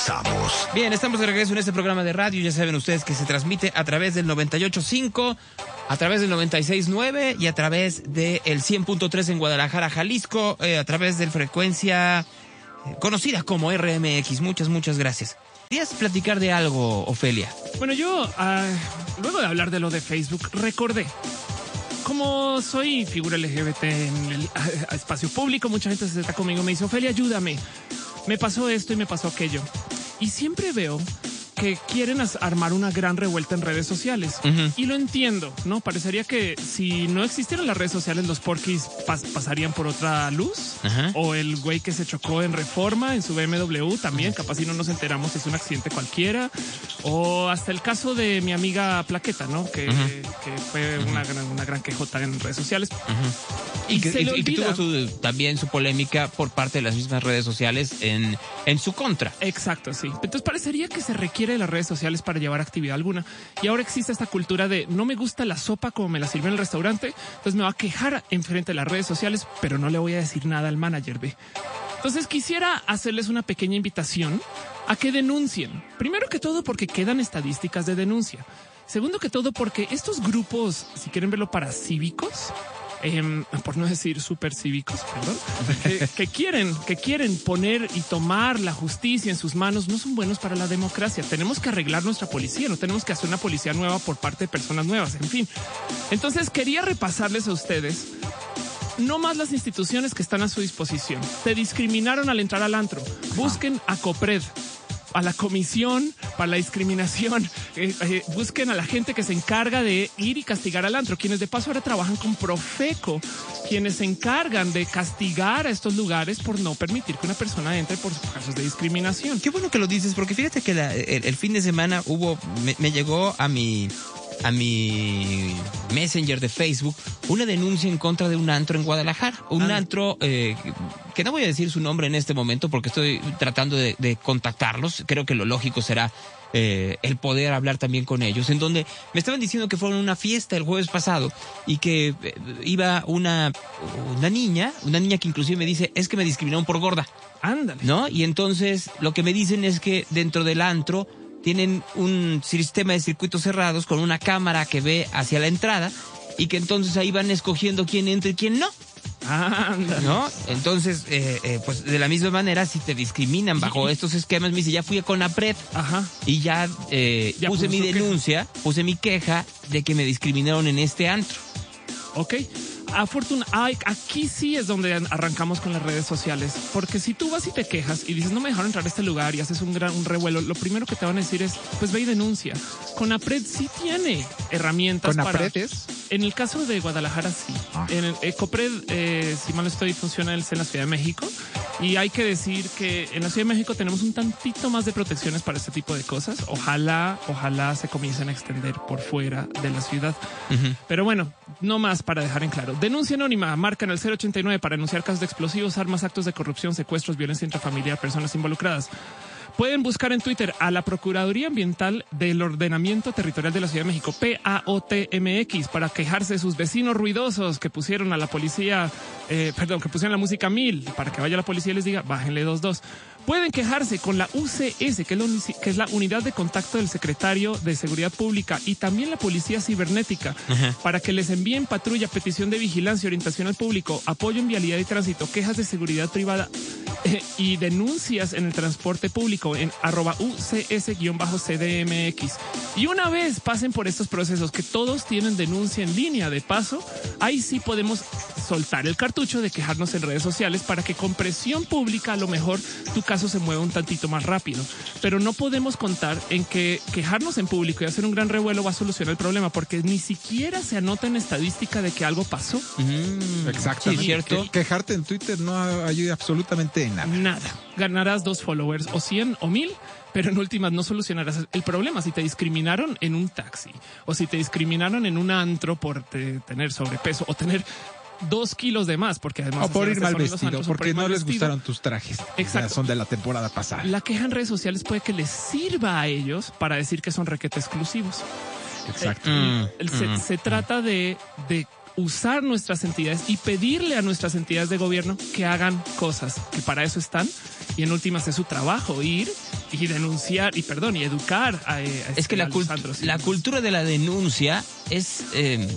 Regresamos. Bien, estamos de regreso en este programa de radio. Ya saben ustedes que se transmite a través del 98.5, a través del 96.9 y a través del 100.3 en Guadalajara, Jalisco, eh, a través de frecuencia eh, conocida como RMX. Muchas, muchas gracias. ¿Querías platicar de algo, Ofelia? Bueno, yo, ah, luego de hablar de lo de Facebook, recordé. Como soy figura LGBT en el espacio público, mucha gente se está conmigo y me dice, Ofelia, ayúdame. Me pasó esto y me pasó aquello. Y siempre veo que quieren armar una gran revuelta en redes sociales. Y lo entiendo, ¿no? Parecería que si no existieran las redes sociales, los porquis pas- pasarían por otra luz. Ajá. O el güey que se chocó en reforma en su BMW también, capaz si no nos enteramos es un accidente cualquiera. O hasta el caso de mi amiga Plaqueta, ¿no? Que, que fue una, gran, una gran quejota en redes sociales. Y, que, se y- y que tuvo su- también su polémica por parte de las mismas redes sociales en, en su contra. Exacto, sí. Entonces parecería que se requiere de las redes sociales para llevar actividad alguna. Y ahora existe esta cultura de no me gusta la sopa como me la sirve en el restaurante, entonces me va a quejar enfrente de las redes sociales, pero no le voy a decir nada al manager B. Entonces quisiera hacerles una pequeña invitación a que denuncien. Primero que todo porque quedan estadísticas de denuncia. Segundo que todo porque estos grupos, si quieren verlo para cívicos, em, por no decir super cívicos, perdón, que, que quieren, que quieren poner y tomar la justicia en sus manos, no son buenos para la democracia. Tenemos que arreglar nuestra policía, no tenemos que hacer una policía nueva por parte de personas nuevas, en fin. Entonces quería repasarles a ustedes no más las instituciones que están a su disposición. Te discriminaron al entrar al antro. Busquen a COPRED, a la Comisión para la Discriminación. Eh, eh, busquen a la gente que se encarga de ir y castigar al antro, quienes de paso ahora trabajan con Profeco, quienes se encargan de castigar a estos lugares por no permitir que una persona entre por casos de discriminación. Qué bueno que lo dices, porque fíjate que la- el, el fin de semana hubo, me, me llegó a mi, a mi Messenger de Facebook una denuncia en contra de un antro en Guadalajara. Un Ah. antro eh, que no voy a decir su nombre en este momento porque estoy tratando de, de contactarlos. Creo que lo lógico será eh, el poder hablar también con ellos, en donde me estaban diciendo que fueron a una fiesta el jueves pasado y que eh, iba una, una niña, una niña que inclusive me dice, es que me discriminaron por gorda. Ándale. ¿no? Y entonces lo que me dicen es que dentro del antro tienen un sistema de circuitos cerrados con una cámara que ve hacia la entrada y que entonces ahí van escogiendo quién entra y quién no, Ándale. ¿no? Entonces, eh, eh, pues de la misma manera, si te discriminan bajo estos esquemas, me dice, ya fui a Conapred Ajá. y ya, eh, Ya puse puso mi queja. denuncia, puse mi queja de que me discriminaron en este antro. Ok. Afortuna, ay, aquí sí es donde arrancamos con las redes sociales, porque si tú vas y te quejas y dices no me dejaron entrar a este lugar y haces un gran un revuelo, lo primero que te van a decir es pues ve y denuncia. Conapred sí tiene herramientas ¿Con para. apretes? En el caso de Guadalajara sí. Ah. En el Ecopred, eh, si mal no estoy, funciona en la Ciudad de México y hay que decir que en la Ciudad de México tenemos un tantito más de protecciones para este tipo de cosas. Ojalá, ojalá se comiencen a extender por fuera de la ciudad. Pero bueno, no más para dejar en claro. Denuncia anónima, marcan el 089 para denunciar casos de explosivos, armas, actos de corrupción, secuestros, violencia intrafamiliar, personas involucradas. Pueden buscar en Twitter a la Procuraduría Ambiental del Ordenamiento Territorial de la Ciudad de México, PAOTMX, para quejarse de sus vecinos ruidosos que pusieron a la policía, eh, perdón, que pusieron la música mil, para que vaya la policía y les diga, bájenle dos, dos. Pueden quejarse con la UCS, que es la, unici- que es la Unidad de Contacto del Secretario de Seguridad Pública y también la Policía Cibernética, para que les envíen patrulla, petición de vigilancia, orientación al público, apoyo en vialidad y tránsito, quejas de seguridad privada y denuncias en el transporte público en arroba UCS-CDMX. Y una vez pasen por estos procesos que todos tienen denuncia en línea de paso, ahí sí podemos soltar el cartucho de quejarnos en redes sociales para que con presión pública a lo mejor tu caso se mueva un tantito más rápido. Pero no podemos contar en que quejarnos en público y hacer un gran revuelo va a solucionar el problema porque ni siquiera se anota en estadística de que algo pasó. Exactamente. Sí, cierto. Que- quejarte en Twitter no ayuda absolutamente en nada. Nada. Ganarás dos followers o 100 o 1000, pero en últimas no solucionarás el problema. Si te discriminaron en un taxi o si te discriminaron en un antro por te- tener sobrepeso o tener dos kilos de más, porque además... O por ir mal vestido, porque no les vestido. gustaron tus trajes. Exacto. son de la temporada pasada. La queja en redes sociales puede que les sirva a ellos para decir que son requete exclusivos. Exacto. Mm, El- se, mm. se trata de, de usar nuestras entidades y pedirle a nuestras entidades de gobierno que hagan cosas, que para eso están. Y en últimas es su trabajo ir y denunciar y perdón y educar a, eh, a Es que a cult- la cultura de la denuncia es, eh,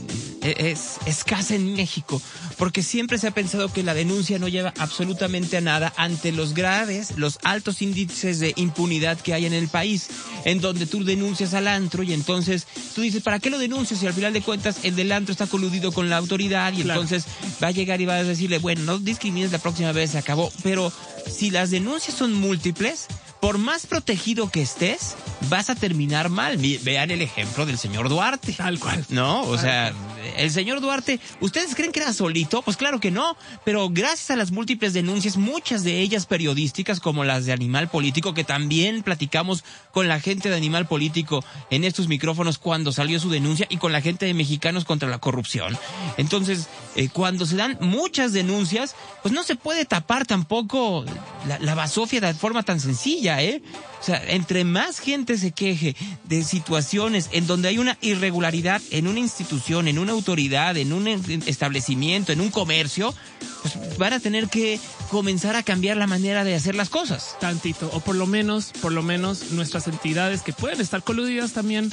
es escasa en México, porque siempre se ha pensado que la denuncia no lleva absolutamente a nada ante los graves, los altos índices de impunidad que hay en el país, en donde tú denuncias al antro y entonces tú dices, ¿para qué lo denuncias? Y al final de cuentas el del antro está coludido con la autoridad y Claro. entonces va a llegar y va a decirle, bueno, no discrimines la próxima vez, se acabó. Pero si las denuncias son múltiples, por más protegido que estés, vas a terminar mal. Vean el ejemplo del señor Duarte. tal cual. No, o sea, el señor Duarte, ¿ustedes creen que era solito? Pues claro que no, pero gracias a las múltiples denuncias, muchas de ellas periodísticas como las de Animal Político, que también platicamos con la gente de Animal Político en estos micrófonos cuando salió su denuncia y con la gente de Mexicanos contra la Corrupción. Entonces, eh, cuando se dan muchas denuncias, pues no se puede tapar tampoco la, la basofia de forma tan sencilla, ¿eh? O sea, entre más gente se queje de situaciones en donde hay una irregularidad en una institución, en una autoridad, en un en- establecimiento, en un comercio, pues van a tener que comenzar a cambiar la manera de hacer las cosas. tantito, o por lo menos, por lo menos nuestras entidades que pueden estar coludidas también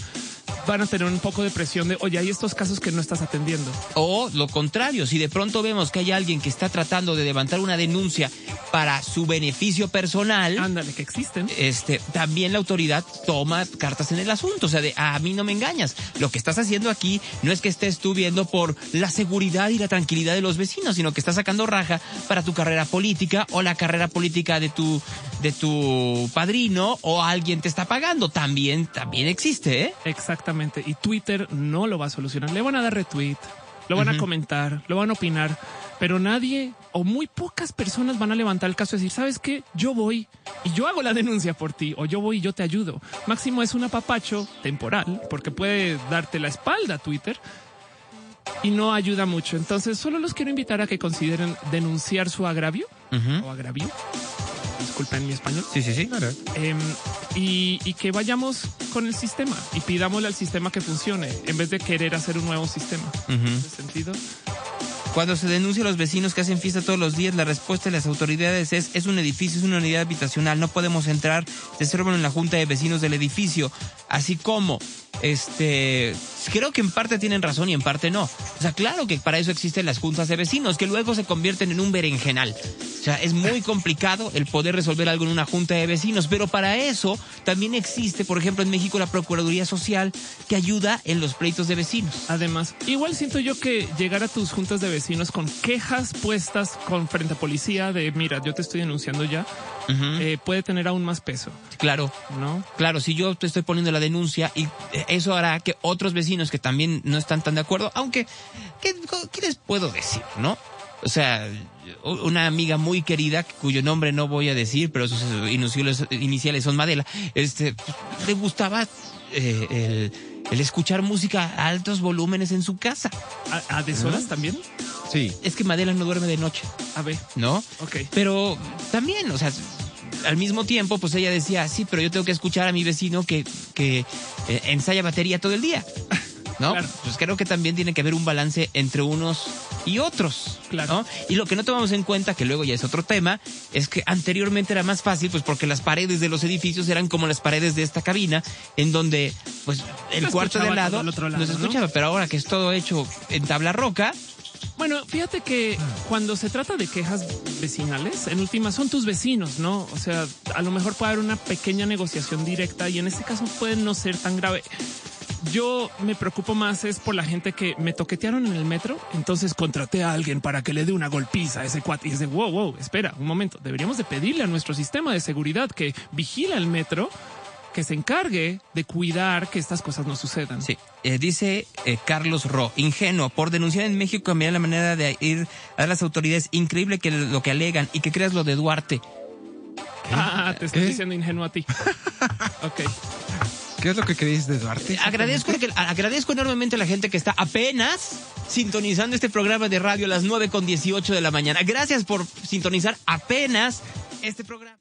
van a tener un poco de presión de, oye, hay estos casos que no estás atendiendo. O lo contrario, si de pronto vemos que hay alguien que está tratando de levantar una denuncia para su beneficio personal, Ándale, que existen. este, también la autoridad toma cartas en el asunto. O sea, de a mí no me engañas. Lo que estás haciendo aquí no es que estés tú viendo por la seguridad y la tranquilidad de los vecinos, sino que estás sacando raja para tu carrera política o la carrera política de tu, de tu padrino o alguien te está pagando. También, también existe, ¿eh? Exactamente. Y Twitter no lo va a solucionar. Le van a dar retweet, lo van a comentar, lo van a opinar, pero nadie o muy pocas personas van a levantar el caso y decir, ¿sabes qué? Yo voy y yo hago la denuncia por ti o yo voy y yo te ayudo. Máximo es un apapacho temporal porque puede darte la espalda a Twitter y no ayuda mucho. Entonces, solo los quiero invitar a que consideren denunciar su agravio o agravio. Disculpen mi español. Sí, sí, sí. Claro. Em, y, y que vayamos con el sistema y pidámosle al sistema que funcione en vez de querer hacer un nuevo sistema. Ujú. ¿En ese sentido? Cuando se denuncia a los vecinos que hacen fiesta todos los días, la respuesta de las autoridades es es un edificio, es una unidad habitacional, no podemos entrar, reservan en la junta de vecinos del edificio, así como este creo que en parte tienen razón y en parte no. O sea, claro que para eso existen las juntas de vecinos, que luego se convierten en un berenjenal. O sea, es muy complicado el poder resolver algo en una junta de vecinos, pero para eso también existe, por ejemplo, en México la Procuraduría Social que ayuda en los pleitos de vecinos. Además, igual siento yo que llegar a tus juntas de vecinos con quejas puestas con frente a policía de mira, yo te estoy denunciando ya, eh, puede tener aún más peso, Claro. ¿no? Claro, si yo te estoy poniendo la denuncia y eh, eso hará que otros vecinos que también no están tan de acuerdo, aunque, ¿qué, qué les puedo decir, no? O sea, una amiga muy querida, cuyo nombre no voy a decir, pero sus iniciales, iniciales son Madela, este, le gustaba eh, el, el escuchar música a altos volúmenes en su casa. ¿A, a deshoras también? Sí. Es que Madela no duerme de noche, A ver, ¿no? ok. Pero también, o sea, al mismo tiempo, pues ella decía, sí, pero yo tengo que escuchar a mi vecino que, que eh, ensaya batería todo el día. ¿No? Claro. Pues creo que también tiene que haber un balance entre unos y otros. Claro. ¿no? Y lo que no tomamos en cuenta, que luego ya es otro tema, es que anteriormente era más fácil, pues porque las paredes de los edificios eran como las paredes de esta cabina, en donde, pues, el cuarto de lado, lado, no escuchaba, pero ahora que es todo hecho en tabla roca, Bueno, fíjate que cuando se trata de quejas vecinales, en última son tus vecinos, ¿no? O sea, a lo mejor puede haber una pequeña negociación directa y en este caso puede no ser tan grave. Yo me preocupo más es por la gente que me toquetearon en el metro, entonces contraté a alguien para que le dé una golpiza a ese cuate y es de wow, wow, espera un momento, deberíamos de pedirle a nuestro sistema de seguridad que vigila el metro, que se encargue de cuidar que estas cosas no sucedan. Sí, eh, dice eh, Carlos Ro, ingenuo, por denunciar en México cambiar la manera de ir a las autoridades. Increíble que lo que alegan y que creas lo de Duarte. Ah, te estoy diciendo ingenuo a ti. ok. ¿Qué es lo que creéis de Duarte? Agradezco, que, agradezco enormemente a la gente que está apenas sintonizando este programa de radio a las 9 con 18 de la mañana. Gracias por sintonizar apenas este programa.